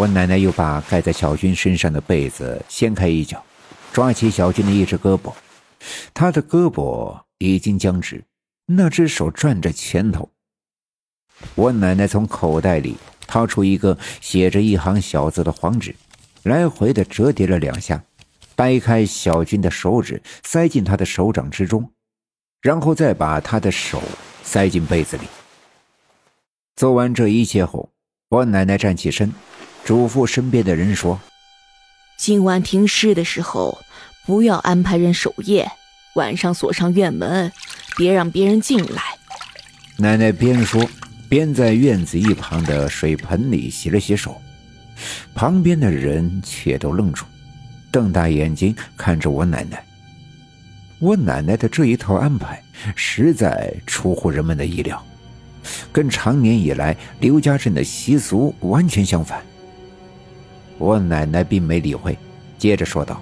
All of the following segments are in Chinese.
我奶奶又把盖在小军身上的被子掀开一角，抓起小军的一只胳膊，他的胳膊已经僵直，那只手攥着拳头。我奶奶从口袋里掏出一个写着一行小字的黄纸，来回的折叠了两下，掰开小军的手指，塞进他的手掌之中，然后再把他的手塞进被子里。做完这一切后，我奶奶站起身，嘱咐身边的人说：“今晚停尸的时候，不要安排人守夜，晚上锁上院门，别让别人进来。”奶奶边说。边在院子一旁的水盆里洗了洗手，旁边的人却都愣住，瞪大眼睛看着我奶奶。我奶奶的这一套安排实在出乎人们的意料，跟常年以来刘家镇的习俗完全相反。我奶奶并没理会，接着说道：“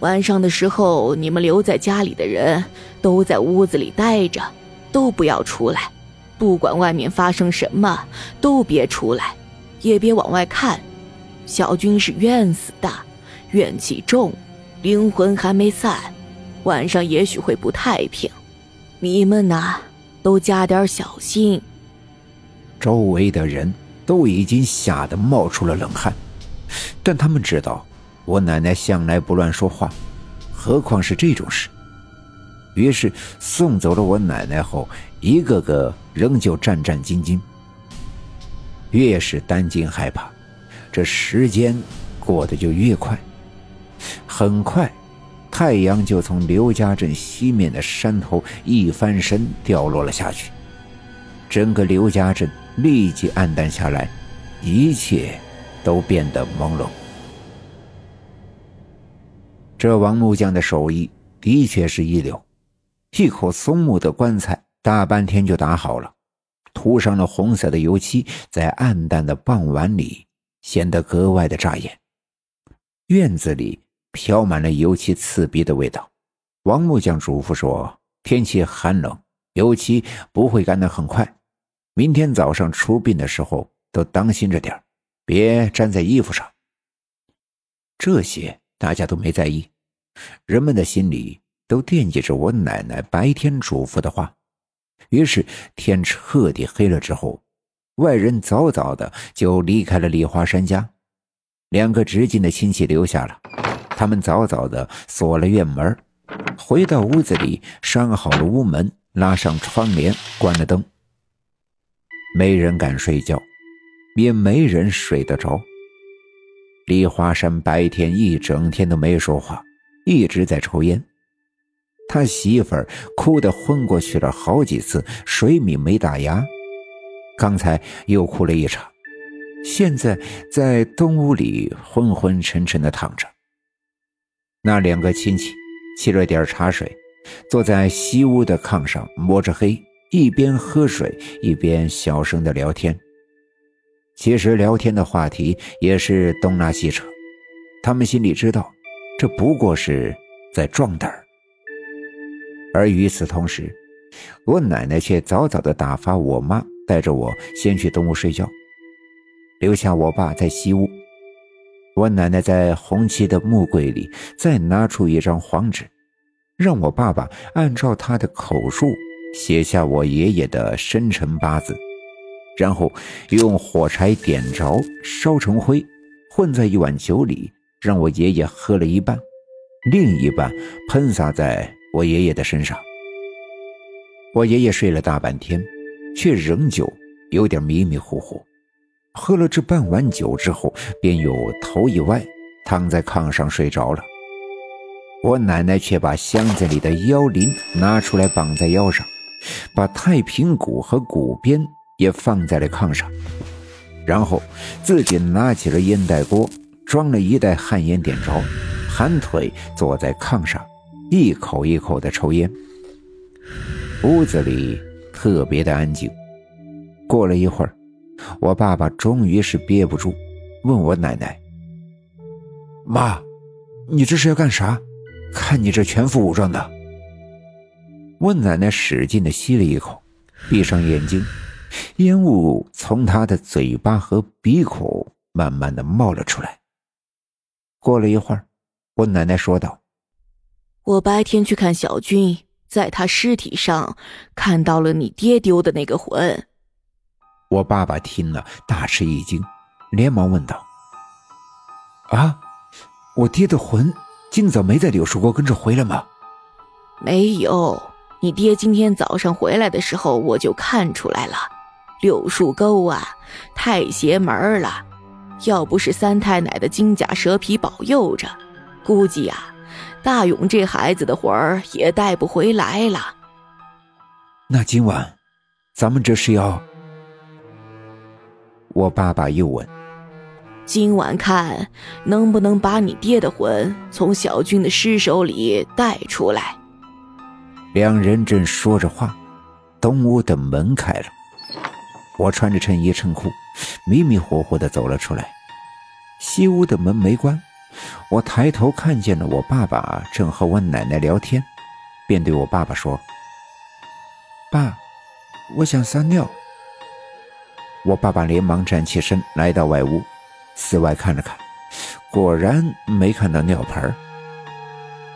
晚上的时候，你们留在家里的人都在屋子里待着，都不要出来。”不管外面发生什么，都别出来，也别往外看。小军是冤死的，怨气重，灵魂还没散，晚上也许会不太平。你们呐，都加点小心。周围的人都已经吓得冒出了冷汗，但他们知道我奶奶向来不乱说话，何况是这种事。于是送走了我奶奶后，一个个仍旧战战兢兢。越是担惊害怕，这时间过得就越快。很快，太阳就从刘家镇西面的山头一翻身掉落了下去，整个刘家镇立即暗淡下来，一切都变得朦胧。这王木匠的手艺的确是一流。一口松木的棺材，大半天就打好了，涂上了红色的油漆，在暗淡的傍晚里显得格外的扎眼。院子里飘满了油漆刺鼻的味道。王木匠嘱咐说：“天气寒冷，油漆不会干得很快。明天早上出殡的时候都当心着点别粘在衣服上。”这些大家都没在意，人们的心里。都惦记着我奶奶白天嘱咐的话，于是天彻底黑了之后，外人早早的就离开了李华山家，两个直近的亲戚留下了，他们早早的锁了院门，回到屋子里拴好了屋门，拉上窗帘，关了灯。没人敢睡觉，也没人睡得着。李华山白天一整天都没说话，一直在抽烟。他媳妇儿哭得昏过去了好几次，水米没打牙，刚才又哭了一场，现在在东屋里昏昏沉沉的躺着。那两个亲戚沏了点茶水，坐在西屋的炕上摸着黑，一边喝水一边小声的聊天。其实聊天的话题也是东拉西扯，他们心里知道，这不过是在壮胆儿。而与此同时，我奶奶却早早的打发我妈带着我先去东屋睡觉，留下我爸在西屋。我奶奶在红漆的木柜里再拿出一张黄纸，让我爸爸按照他的口述写下我爷爷的生辰八字，然后用火柴点着，烧成灰，混在一碗酒里，让我爷爷喝了一半，另一半喷洒在。我爷爷的身上，我爷爷睡了大半天，却仍旧有点迷迷糊糊。喝了这半碗酒之后，便又头一歪，躺在炕上睡着了。我奶奶却把箱子里的腰铃拿出来绑在腰上，把太平鼓和鼓鞭也放在了炕上，然后自己拿起了烟袋锅，装了一袋旱烟，点着，盘腿坐在炕上。一口一口的抽烟，屋子里特别的安静。过了一会儿，我爸爸终于是憋不住，问我奶奶：“妈，你这是要干啥？看你这全副武装的。”问奶奶使劲的吸了一口，闭上眼睛，烟雾从他的嘴巴和鼻孔慢慢的冒了出来。过了一会儿，我奶奶说道：“我白天去看小军，在他尸体上看到了你爹丢的那个魂。”我爸爸听了大吃一惊，连忙问道：“啊，我爹的魂今早没在柳树沟跟着回来吗？”“没有，你爹今天早上回来的时候我就看出来了。柳树沟啊，太邪门了，要不是三太奶的金甲蛇皮保佑着，估计呀，大勇这孩子的魂儿也带不回来了。”“那今晚，咱们这是要……”我爸爸又问：“今晚看能不能把你爹的魂从小军的尸首里带出来？”两人正说着话，东屋的门开了，我穿着衬衣衬裤，迷迷糊糊的走了出来。西屋的门没关，我抬头看见了我爸爸正和我奶奶聊天，便对我爸爸说：“爸，我想撒尿。”我爸爸连忙站起身，来到外屋，四外看了看，果然没看到尿盆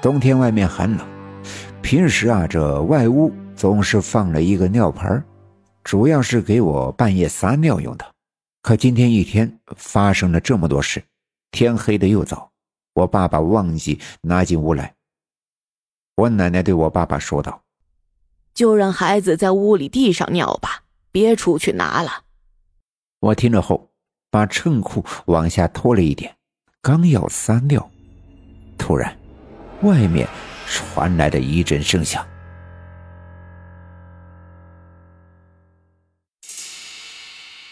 冬天外面寒冷，平时啊，这外屋总是放了一个尿盆主要是给我半夜撒尿用的。可今天一天发生了这么多事，天黑的又早，我爸爸忘记拿进屋来。我奶奶对我爸爸说道：“就让孩子在屋里地上尿吧，别出去拿了。”我听了后，把衬裤往下脱了一点，刚要撒尿，突然，外面传来的一阵声响。